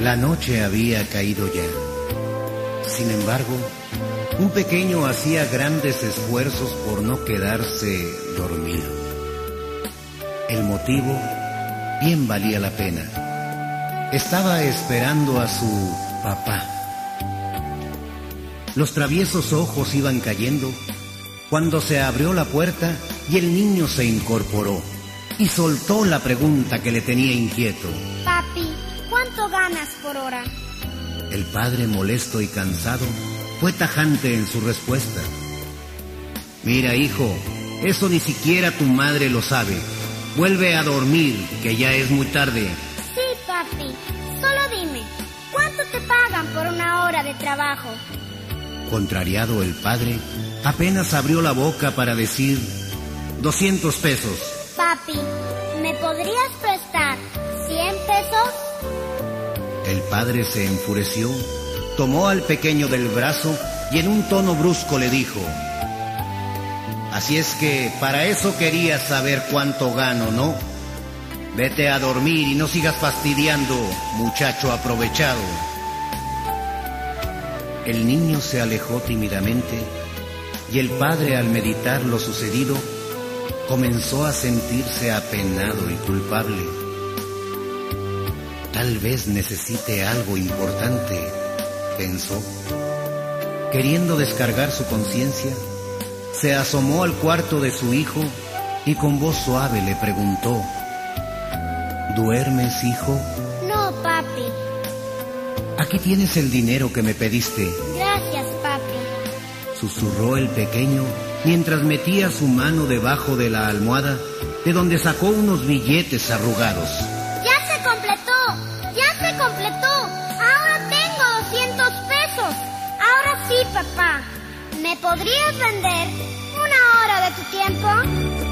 La noche había caído ya. Sin embargo, un pequeño hacía grandes esfuerzos por no quedarse dormido. El motivo bien valía la pena. Estaba esperando a su papá. Los traviesos ojos iban cayendo cuando se abrió la puerta y el niño se incorporó y soltó la pregunta que le tenía inquieto. Papi, ¿cuánto ganas por hora? El padre, molesto y cansado, fue tajante en su respuesta. Mira, hijo, eso ni siquiera tu madre lo sabe. Vuelve a dormir, que ya es muy tarde. Sí, papi. Solo dime, ¿cuánto te pagan por una hora de trabajo? Contrariado el padre, apenas abrió la boca para decir 200 pesos. Papi, ¿me podrías prestar 100 pesos? El padre se enfureció, tomó al pequeño del brazo y en un tono brusco le dijo, Así es que para eso querías saber cuánto gano, ¿no? Vete a dormir y no sigas fastidiando, muchacho aprovechado. El niño se alejó tímidamente y el padre al meditar lo sucedido comenzó a sentirse apenado y culpable. Tal vez necesite algo importante, pensó. Queriendo descargar su conciencia, se asomó al cuarto de su hijo y con voz suave le preguntó, ¿Duermes, hijo? No, papi. Aquí tienes el dinero que me pediste, Gracias, papi. susurró el pequeño mientras metía su mano debajo de la almohada de donde sacó unos billetes arrugados. ¡Ya se completó! Papá. ¿Me podrías vender una hora de tu tiempo?